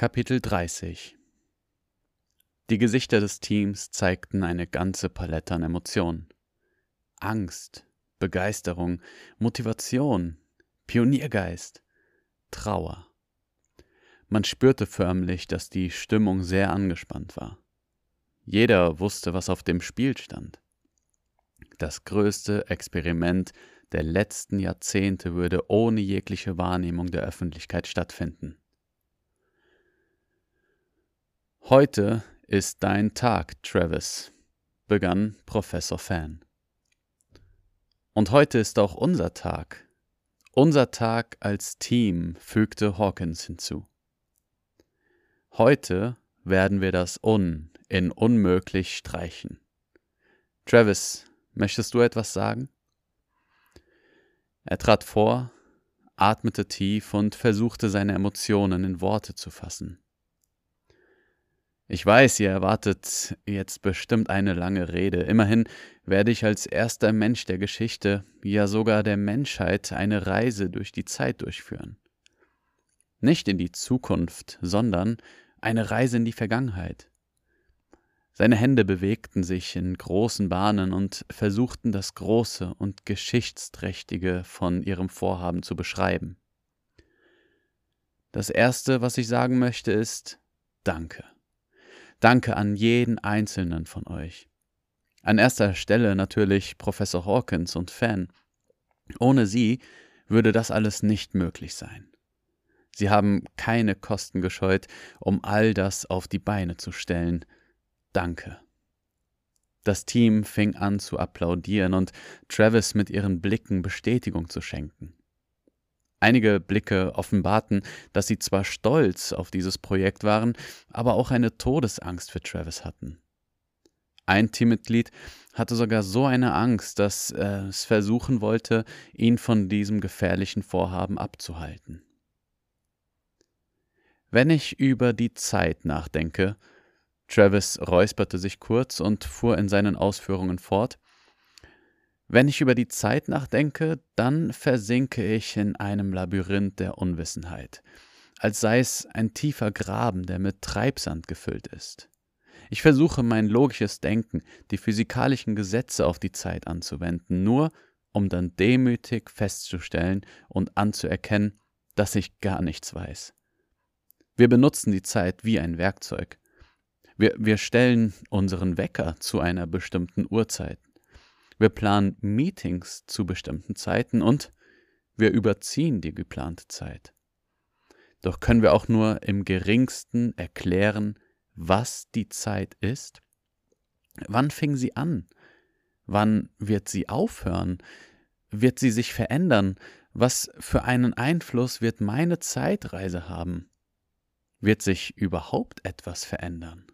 Kapitel 30 Die Gesichter des Teams zeigten eine ganze Palette an Emotionen. Angst, Begeisterung, Motivation, Pioniergeist, Trauer. Man spürte förmlich, dass die Stimmung sehr angespannt war. Jeder wusste, was auf dem Spiel stand. Das größte Experiment der letzten Jahrzehnte würde ohne jegliche Wahrnehmung der Öffentlichkeit stattfinden. Heute ist dein Tag, Travis, begann Professor Fan. Und heute ist auch unser Tag. Unser Tag als Team, fügte Hawkins hinzu. Heute werden wir das Un in unmöglich streichen. Travis, möchtest du etwas sagen? Er trat vor, atmete tief und versuchte seine Emotionen in Worte zu fassen. Ich weiß, ihr erwartet jetzt bestimmt eine lange Rede. Immerhin werde ich als erster Mensch der Geschichte, ja sogar der Menschheit, eine Reise durch die Zeit durchführen. Nicht in die Zukunft, sondern eine Reise in die Vergangenheit. Seine Hände bewegten sich in großen Bahnen und versuchten das Große und Geschichtsträchtige von ihrem Vorhaben zu beschreiben. Das Erste, was ich sagen möchte, ist Danke. Danke an jeden einzelnen von euch. An erster Stelle natürlich Professor Hawkins und Fan. Ohne sie würde das alles nicht möglich sein. Sie haben keine Kosten gescheut, um all das auf die Beine zu stellen. Danke. Das Team fing an zu applaudieren und Travis mit ihren Blicken Bestätigung zu schenken. Einige Blicke offenbarten, dass sie zwar stolz auf dieses Projekt waren, aber auch eine Todesangst für Travis hatten. Ein Teammitglied hatte sogar so eine Angst, dass er es versuchen wollte, ihn von diesem gefährlichen Vorhaben abzuhalten. Wenn ich über die Zeit nachdenke, Travis räusperte sich kurz und fuhr in seinen Ausführungen fort, wenn ich über die Zeit nachdenke, dann versinke ich in einem Labyrinth der Unwissenheit, als sei es ein tiefer Graben, der mit Treibsand gefüllt ist. Ich versuche mein logisches Denken, die physikalischen Gesetze auf die Zeit anzuwenden, nur um dann demütig festzustellen und anzuerkennen, dass ich gar nichts weiß. Wir benutzen die Zeit wie ein Werkzeug. Wir, wir stellen unseren Wecker zu einer bestimmten Uhrzeit. Wir planen Meetings zu bestimmten Zeiten und wir überziehen die geplante Zeit. Doch können wir auch nur im geringsten erklären, was die Zeit ist? Wann fing sie an? Wann wird sie aufhören? Wird sie sich verändern? Was für einen Einfluss wird meine Zeitreise haben? Wird sich überhaupt etwas verändern?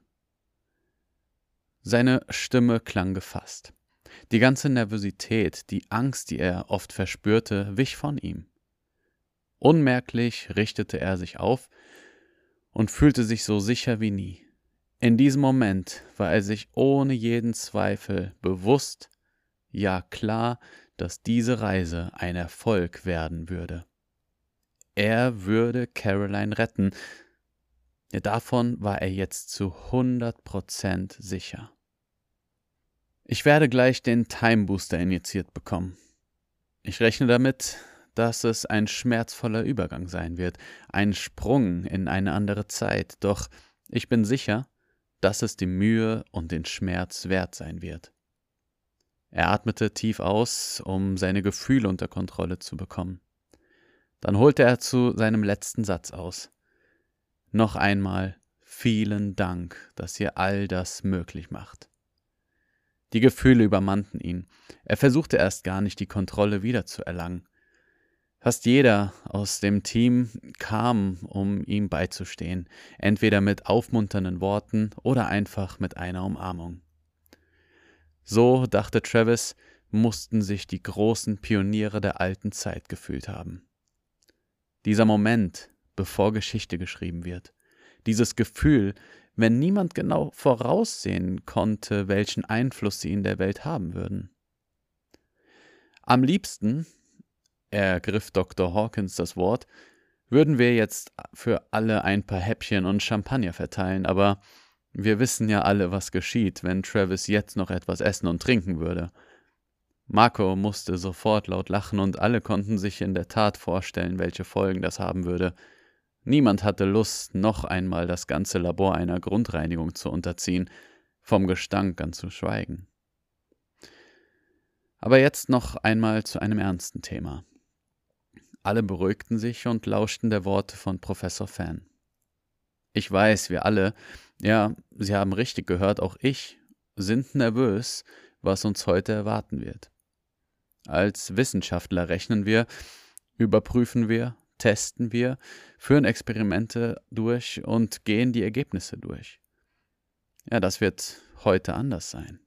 Seine Stimme klang gefasst. Die ganze Nervosität, die Angst, die er oft verspürte, wich von ihm. Unmerklich richtete er sich auf und fühlte sich so sicher wie nie. In diesem Moment war er sich ohne jeden Zweifel bewusst, ja klar, dass diese Reise ein Erfolg werden würde. Er würde Caroline retten, davon war er jetzt zu hundert Prozent sicher. Ich werde gleich den Time Booster injiziert bekommen. Ich rechne damit, dass es ein schmerzvoller Übergang sein wird, ein Sprung in eine andere Zeit, doch ich bin sicher, dass es die Mühe und den Schmerz wert sein wird. Er atmete tief aus, um seine Gefühle unter Kontrolle zu bekommen. Dann holte er zu seinem letzten Satz aus. Noch einmal vielen Dank, dass ihr all das möglich macht. Die Gefühle übermannten ihn. Er versuchte erst gar nicht, die Kontrolle wiederzuerlangen. Fast jeder aus dem Team kam, um ihm beizustehen, entweder mit aufmunternden Worten oder einfach mit einer Umarmung. So, dachte Travis, mussten sich die großen Pioniere der alten Zeit gefühlt haben. Dieser Moment, bevor Geschichte geschrieben wird, dieses Gefühl, wenn niemand genau voraussehen konnte, welchen Einfluss sie in der Welt haben würden. Am liebsten, ergriff Dr. Hawkins das Wort, würden wir jetzt für alle ein paar Häppchen und Champagner verteilen, aber wir wissen ja alle, was geschieht, wenn Travis jetzt noch etwas essen und trinken würde. Marco musste sofort laut lachen und alle konnten sich in der Tat vorstellen, welche Folgen das haben würde. Niemand hatte Lust, noch einmal das ganze Labor einer Grundreinigung zu unterziehen, vom Gestank an zu schweigen. Aber jetzt noch einmal zu einem ernsten Thema. Alle beruhigten sich und lauschten der Worte von Professor Fan. Ich weiß, wir alle, ja, Sie haben richtig gehört, auch ich, sind nervös, was uns heute erwarten wird. Als Wissenschaftler rechnen wir, überprüfen wir, testen wir, führen Experimente durch und gehen die Ergebnisse durch. Ja, das wird heute anders sein.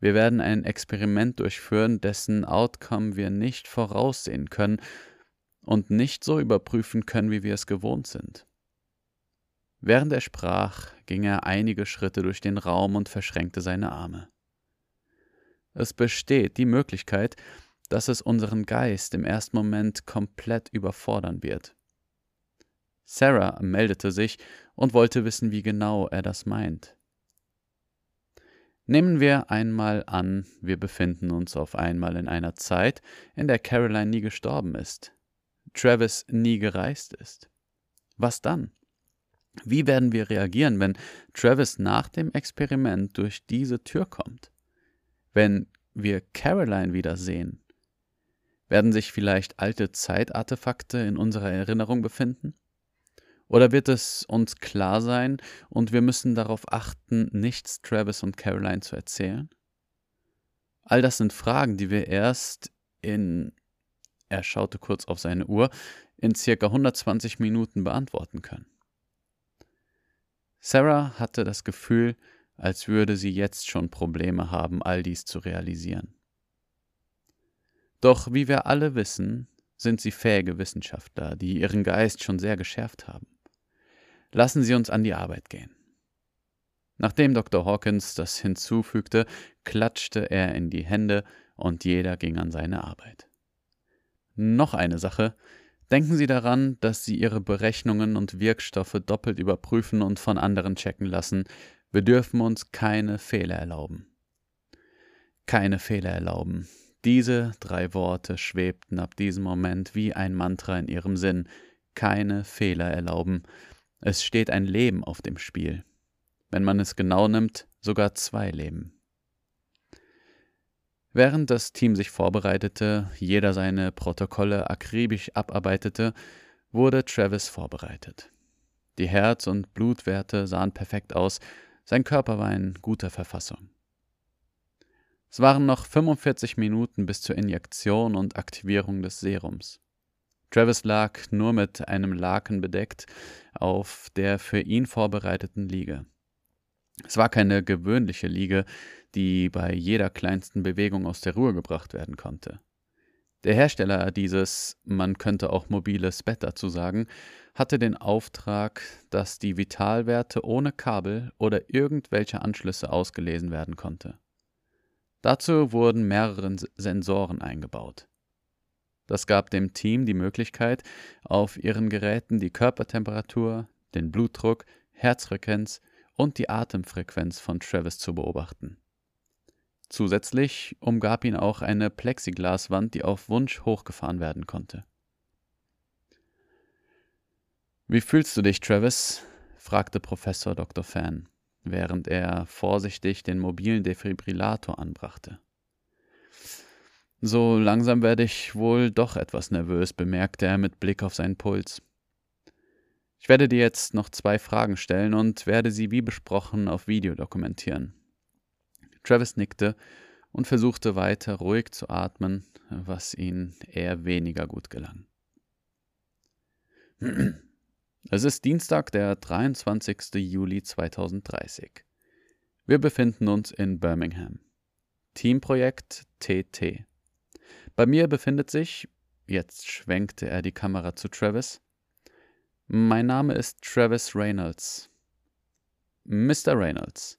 Wir werden ein Experiment durchführen, dessen Outcome wir nicht voraussehen können und nicht so überprüfen können, wie wir es gewohnt sind. Während er sprach, ging er einige Schritte durch den Raum und verschränkte seine Arme. Es besteht die Möglichkeit, dass es unseren Geist im ersten Moment komplett überfordern wird. Sarah meldete sich und wollte wissen, wie genau er das meint. Nehmen wir einmal an, wir befinden uns auf einmal in einer Zeit, in der Caroline nie gestorben ist, Travis nie gereist ist. Was dann? Wie werden wir reagieren, wenn Travis nach dem Experiment durch diese Tür kommt? Wenn wir Caroline wiedersehen? Werden sich vielleicht alte Zeitartefakte in unserer Erinnerung befinden? Oder wird es uns klar sein und wir müssen darauf achten, nichts Travis und Caroline zu erzählen? All das sind Fragen, die wir erst in, er schaute kurz auf seine Uhr, in circa 120 Minuten beantworten können. Sarah hatte das Gefühl, als würde sie jetzt schon Probleme haben, all dies zu realisieren. Doch wie wir alle wissen, sind sie fähige Wissenschaftler, die ihren Geist schon sehr geschärft haben. Lassen Sie uns an die Arbeit gehen. Nachdem Dr. Hawkins das hinzufügte, klatschte er in die Hände und jeder ging an seine Arbeit. Noch eine Sache. Denken Sie daran, dass Sie Ihre Berechnungen und Wirkstoffe doppelt überprüfen und von anderen checken lassen. Wir dürfen uns keine Fehler erlauben. Keine Fehler erlauben. Diese drei Worte schwebten ab diesem Moment wie ein Mantra in ihrem Sinn. Keine Fehler erlauben. Es steht ein Leben auf dem Spiel. Wenn man es genau nimmt, sogar zwei Leben. Während das Team sich vorbereitete, jeder seine Protokolle akribisch abarbeitete, wurde Travis vorbereitet. Die Herz- und Blutwerte sahen perfekt aus, sein Körper war in guter Verfassung. Es waren noch 45 Minuten bis zur Injektion und Aktivierung des Serums. Travis lag nur mit einem Laken bedeckt auf der für ihn vorbereiteten Liege. Es war keine gewöhnliche Liege, die bei jeder kleinsten Bewegung aus der Ruhe gebracht werden konnte. Der Hersteller dieses, man könnte auch mobiles Bett dazu sagen, hatte den Auftrag, dass die Vitalwerte ohne Kabel oder irgendwelche Anschlüsse ausgelesen werden konnte. Dazu wurden mehrere Sensoren eingebaut. Das gab dem Team die Möglichkeit, auf ihren Geräten die Körpertemperatur, den Blutdruck, Herzfrequenz und die Atemfrequenz von Travis zu beobachten. Zusätzlich umgab ihn auch eine Plexiglaswand, die auf Wunsch hochgefahren werden konnte. Wie fühlst du dich, Travis? fragte Professor Dr. Fan, während er vorsichtig den mobilen Defibrillator anbrachte. So langsam werde ich wohl doch etwas nervös, bemerkte er mit Blick auf seinen Puls. Ich werde dir jetzt noch zwei Fragen stellen und werde sie wie besprochen auf Video dokumentieren. Travis nickte und versuchte weiter ruhig zu atmen, was ihm eher weniger gut gelang. Es ist Dienstag, der 23. Juli 2030. Wir befinden uns in Birmingham. Teamprojekt TT. Bei mir befindet sich, jetzt schwenkte er die Kamera zu Travis, mein Name ist Travis Reynolds. Mr. Reynolds,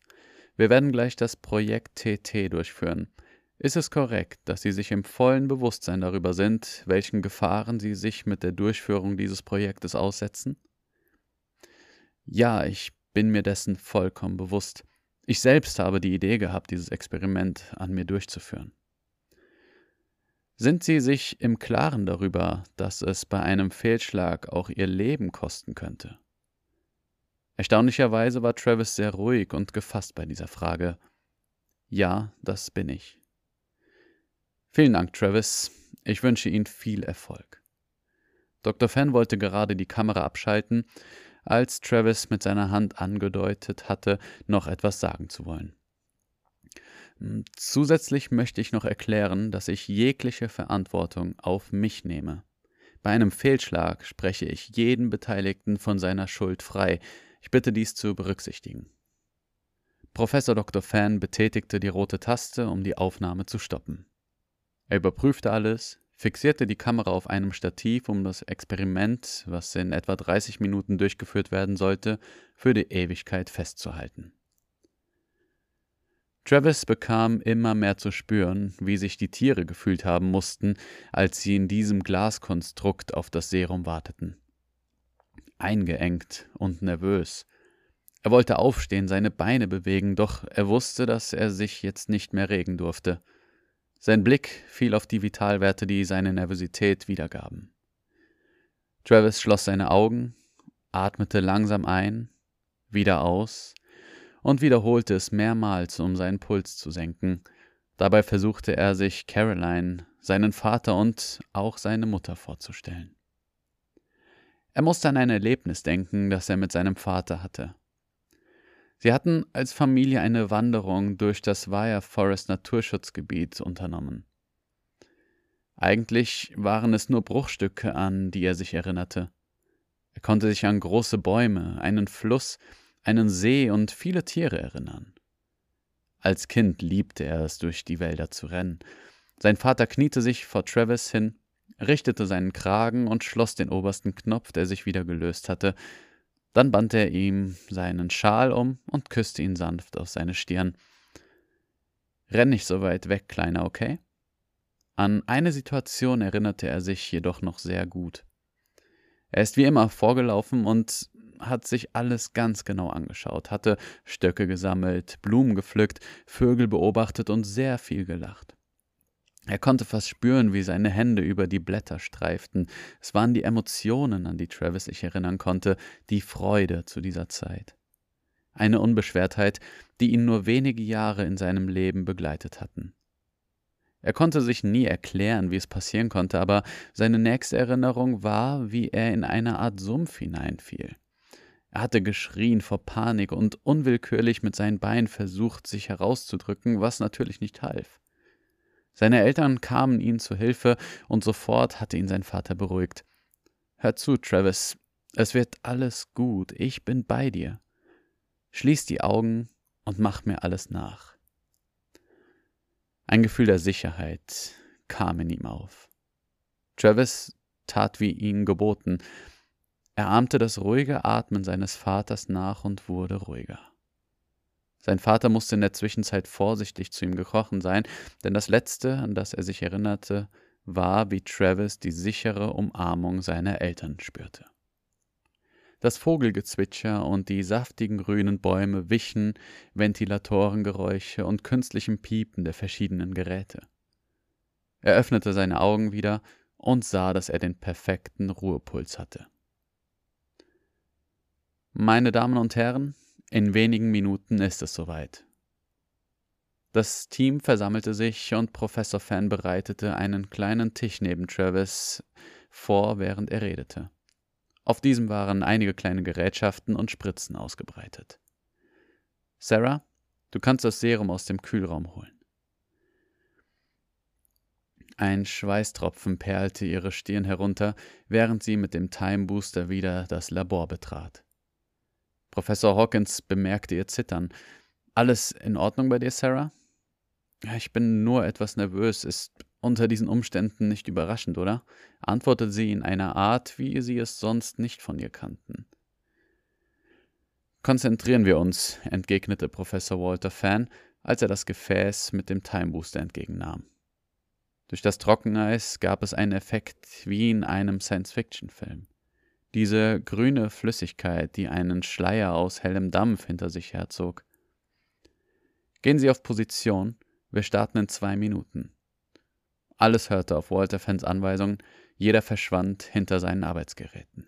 wir werden gleich das Projekt TT durchführen. Ist es korrekt, dass Sie sich im vollen Bewusstsein darüber sind, welchen Gefahren Sie sich mit der Durchführung dieses Projektes aussetzen? Ja, ich bin mir dessen vollkommen bewusst. Ich selbst habe die Idee gehabt, dieses Experiment an mir durchzuführen. Sind Sie sich im Klaren darüber, dass es bei einem Fehlschlag auch Ihr Leben kosten könnte? Erstaunlicherweise war Travis sehr ruhig und gefasst bei dieser Frage. Ja, das bin ich. Vielen Dank, Travis. Ich wünsche Ihnen viel Erfolg. Dr. Fan wollte gerade die Kamera abschalten, als Travis mit seiner Hand angedeutet hatte, noch etwas sagen zu wollen. Hm, zusätzlich möchte ich noch erklären, dass ich jegliche Verantwortung auf mich nehme. Bei einem Fehlschlag spreche ich jeden Beteiligten von seiner Schuld frei. Ich bitte dies zu berücksichtigen. Professor Dr. Fan betätigte die rote Taste, um die Aufnahme zu stoppen. Er überprüfte alles, fixierte die Kamera auf einem Stativ, um das Experiment, was in etwa 30 Minuten durchgeführt werden sollte, für die Ewigkeit festzuhalten. Travis bekam immer mehr zu spüren, wie sich die Tiere gefühlt haben mussten, als sie in diesem Glaskonstrukt auf das Serum warteten. Eingeengt und nervös. Er wollte aufstehen, seine Beine bewegen, doch er wusste, dass er sich jetzt nicht mehr regen durfte. Sein Blick fiel auf die Vitalwerte, die seine Nervosität wiedergaben. Travis schloss seine Augen, atmete langsam ein, wieder aus und wiederholte es mehrmals, um seinen Puls zu senken. Dabei versuchte er sich Caroline, seinen Vater und auch seine Mutter vorzustellen. Er musste an ein Erlebnis denken, das er mit seinem Vater hatte. Sie hatten als Familie eine Wanderung durch das Wire Forest Naturschutzgebiet unternommen. Eigentlich waren es nur Bruchstücke, an die er sich erinnerte. Er konnte sich an große Bäume, einen Fluss, einen See und viele Tiere erinnern. Als Kind liebte er es, durch die Wälder zu rennen. Sein Vater kniete sich vor Travis hin, richtete seinen Kragen und schloss den obersten Knopf, der sich wieder gelöst hatte, dann band er ihm seinen Schal um und küsste ihn sanft auf seine Stirn. Renn nicht so weit weg, Kleiner, okay? An eine Situation erinnerte er sich jedoch noch sehr gut. Er ist wie immer vorgelaufen und hat sich alles ganz genau angeschaut, hatte Stöcke gesammelt, Blumen gepflückt, Vögel beobachtet und sehr viel gelacht. Er konnte fast spüren, wie seine Hände über die Blätter streiften. Es waren die Emotionen, an die Travis sich erinnern konnte, die Freude zu dieser Zeit. Eine Unbeschwertheit, die ihn nur wenige Jahre in seinem Leben begleitet hatten. Er konnte sich nie erklären, wie es passieren konnte, aber seine nächste Erinnerung war, wie er in eine Art Sumpf hineinfiel. Er hatte geschrien vor Panik und unwillkürlich mit seinen Beinen versucht, sich herauszudrücken, was natürlich nicht half. Seine Eltern kamen ihm zu Hilfe und sofort hatte ihn sein Vater beruhigt. Hör zu, Travis, es wird alles gut, ich bin bei dir. Schließ die Augen und mach mir alles nach. Ein Gefühl der Sicherheit kam in ihm auf. Travis tat wie ihm geboten. Er ahmte das ruhige Atmen seines Vaters nach und wurde ruhiger. Sein Vater musste in der Zwischenzeit vorsichtig zu ihm gekrochen sein, denn das Letzte, an das er sich erinnerte, war, wie Travis die sichere Umarmung seiner Eltern spürte. Das Vogelgezwitscher und die saftigen grünen Bäume wichen Ventilatorengeräusche und künstlichem Piepen der verschiedenen Geräte. Er öffnete seine Augen wieder und sah, dass er den perfekten Ruhepuls hatte. Meine Damen und Herren, in wenigen Minuten ist es soweit. Das Team versammelte sich und Professor Fan bereitete einen kleinen Tisch neben Travis vor, während er redete. Auf diesem waren einige kleine Gerätschaften und Spritzen ausgebreitet. Sarah, du kannst das Serum aus dem Kühlraum holen. Ein Schweißtropfen perlte ihre Stirn herunter, während sie mit dem Time Booster wieder das Labor betrat. Professor Hawkins bemerkte ihr Zittern. Alles in Ordnung bei dir, Sarah? Ich bin nur etwas nervös. Ist unter diesen Umständen nicht überraschend, oder? antwortete sie in einer Art, wie sie es sonst nicht von ihr kannten. Konzentrieren wir uns, entgegnete Professor Walter Fan als er das Gefäß mit dem Time Booster entgegennahm. Durch das Trockeneis gab es einen Effekt wie in einem Science-Fiction-Film. Diese grüne Flüssigkeit, die einen Schleier aus hellem Dampf hinter sich herzog. Gehen Sie auf Position, wir starten in zwei Minuten. Alles hörte auf Walter Fans Anweisung, jeder verschwand hinter seinen Arbeitsgeräten.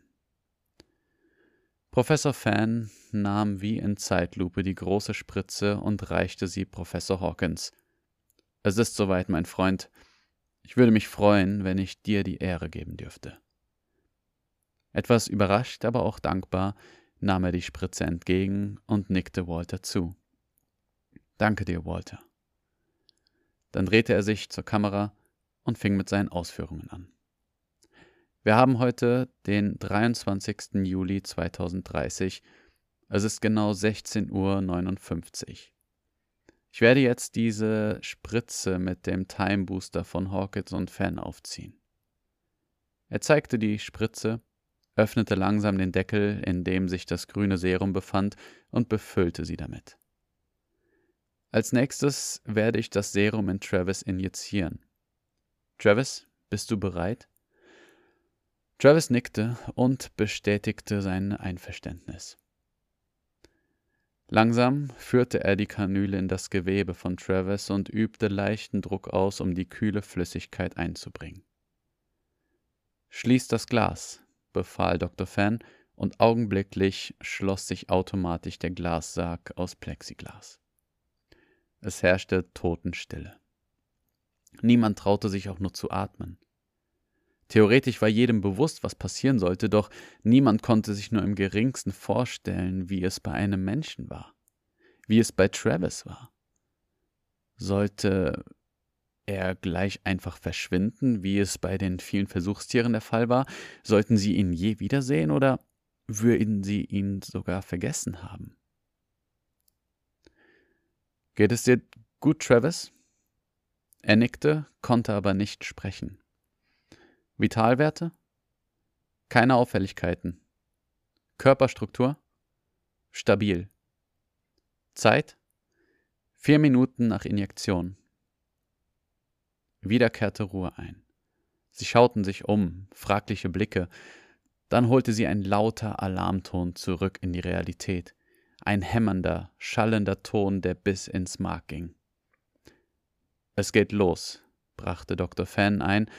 Professor Fan nahm wie in Zeitlupe die große Spritze und reichte sie Professor Hawkins. Es ist soweit, mein Freund. Ich würde mich freuen, wenn ich dir die Ehre geben dürfte. Etwas überrascht, aber auch dankbar, nahm er die Spritze entgegen und nickte Walter zu. Danke dir, Walter. Dann drehte er sich zur Kamera und fing mit seinen Ausführungen an. Wir haben heute den 23. Juli 2030. Es ist genau 16.59 Uhr. Ich werde jetzt diese Spritze mit dem Time Booster von Hawkins und Fan aufziehen. Er zeigte die Spritze, öffnete langsam den Deckel, in dem sich das grüne Serum befand, und befüllte sie damit. Als nächstes werde ich das Serum in Travis injizieren. Travis, bist du bereit? Travis nickte und bestätigte sein Einverständnis. Langsam führte er die Kanüle in das Gewebe von Travis und übte leichten Druck aus, um die kühle Flüssigkeit einzubringen. Schließ das Glas, befahl Dr. Fan, und augenblicklich schloss sich automatisch der Glassarg aus Plexiglas. Es herrschte Totenstille. Niemand traute sich auch nur zu atmen. Theoretisch war jedem bewusst, was passieren sollte, doch niemand konnte sich nur im geringsten vorstellen, wie es bei einem Menschen war, wie es bei Travis war. Sollte er gleich einfach verschwinden, wie es bei den vielen Versuchstieren der Fall war? Sollten sie ihn je wiedersehen oder würden sie ihn sogar vergessen haben? Geht es dir gut, Travis? Er nickte, konnte aber nicht sprechen. Vitalwerte? Keine Auffälligkeiten. Körperstruktur? Stabil. Zeit? Vier Minuten nach Injektion. Wieder kehrte Ruhe ein. Sie schauten sich um, fragliche Blicke. Dann holte sie ein lauter Alarmton zurück in die Realität. Ein hämmernder, schallender Ton, der bis ins Mark ging. Es geht los, brachte Dr. Fan ein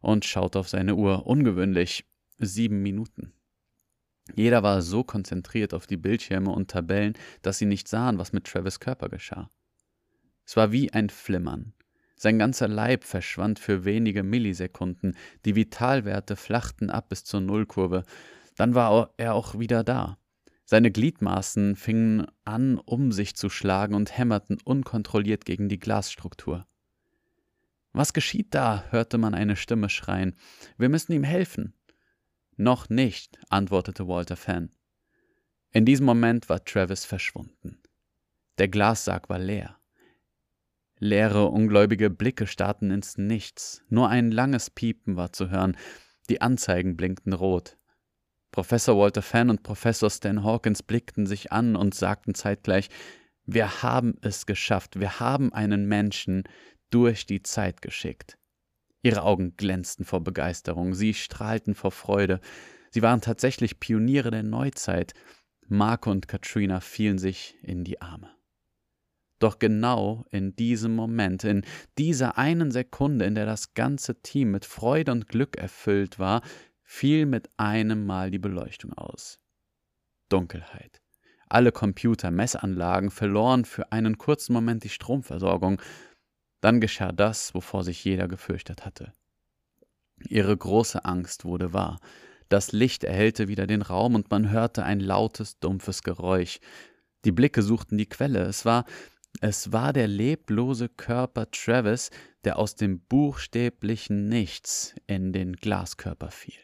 und schaute auf seine Uhr. Ungewöhnlich sieben Minuten. Jeder war so konzentriert auf die Bildschirme und Tabellen, dass sie nicht sahen, was mit Travis Körper geschah. Es war wie ein Flimmern. Sein ganzer Leib verschwand für wenige Millisekunden, die Vitalwerte flachten ab bis zur Nullkurve, dann war er auch wieder da. Seine Gliedmaßen fingen an, um sich zu schlagen und hämmerten unkontrolliert gegen die Glasstruktur. Was geschieht da? hörte man eine Stimme schreien. Wir müssen ihm helfen. Noch nicht, antwortete Walter Fan. In diesem Moment war Travis verschwunden. Der Glassarg war leer. Leere, ungläubige Blicke starrten ins Nichts. Nur ein langes Piepen war zu hören. Die Anzeigen blinkten rot. Professor Walter Fan und Professor Stan Hawkins blickten sich an und sagten zeitgleich, wir haben es geschafft, wir haben einen Menschen, durch die Zeit geschickt. Ihre Augen glänzten vor Begeisterung, sie strahlten vor Freude. Sie waren tatsächlich Pioniere der Neuzeit. Marco und Katrina fielen sich in die Arme. Doch genau in diesem Moment, in dieser einen Sekunde, in der das ganze Team mit Freude und Glück erfüllt war, fiel mit einem Mal die Beleuchtung aus. Dunkelheit. Alle Computer, Messanlagen verloren für einen kurzen Moment die Stromversorgung. Dann geschah das, wovor sich jeder gefürchtet hatte. Ihre große Angst wurde wahr. Das Licht erhellte wieder den Raum und man hörte ein lautes, dumpfes Geräusch. Die Blicke suchten die Quelle. Es war, es war der leblose Körper Travis, der aus dem buchstäblichen Nichts in den Glaskörper fiel.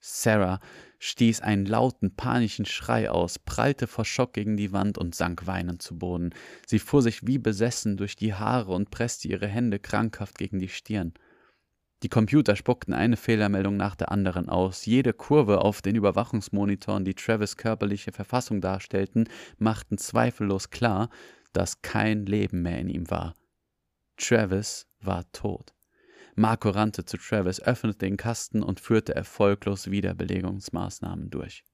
Sarah stieß einen lauten, panischen Schrei aus, prallte vor Schock gegen die Wand und sank weinend zu Boden. Sie fuhr sich wie besessen durch die Haare und presste ihre Hände krankhaft gegen die Stirn. Die Computer spuckten eine Fehlermeldung nach der anderen aus. Jede Kurve auf den Überwachungsmonitoren, die Travis körperliche Verfassung darstellten, machten zweifellos klar, dass kein Leben mehr in ihm war. Travis war tot. Marco rannte zu Travis, öffnete den Kasten und führte erfolglos Wiederbelegungsmaßnahmen durch.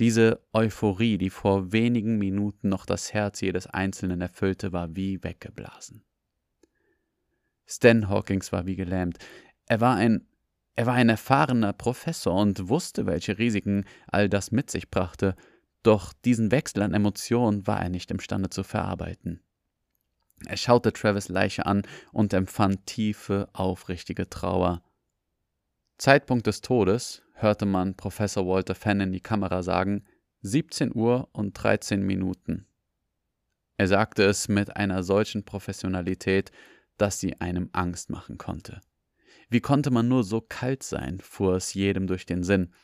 Diese Euphorie, die vor wenigen Minuten noch das Herz jedes Einzelnen erfüllte, war wie weggeblasen. Stan Hawkins war wie gelähmt. Er war ein er war ein erfahrener Professor und wusste, welche Risiken all das mit sich brachte, doch diesen Wechsel an Emotionen war er nicht imstande zu verarbeiten. Er schaute Travis Leiche an und empfand tiefe, aufrichtige Trauer. Zeitpunkt des Todes hörte man Professor Walter Fenn in die Kamera sagen 17 Uhr und 13 Minuten. Er sagte es mit einer solchen Professionalität, dass sie einem Angst machen konnte. Wie konnte man nur so kalt sein, fuhr es jedem durch den Sinn.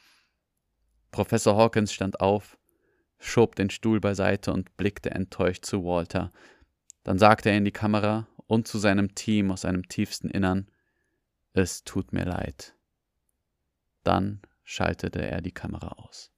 Professor Hawkins stand auf, schob den Stuhl beiseite und blickte enttäuscht zu Walter. Dann sagte er in die Kamera und zu seinem Team aus seinem tiefsten Innern Es tut mir leid. Dann schaltete er die Kamera aus.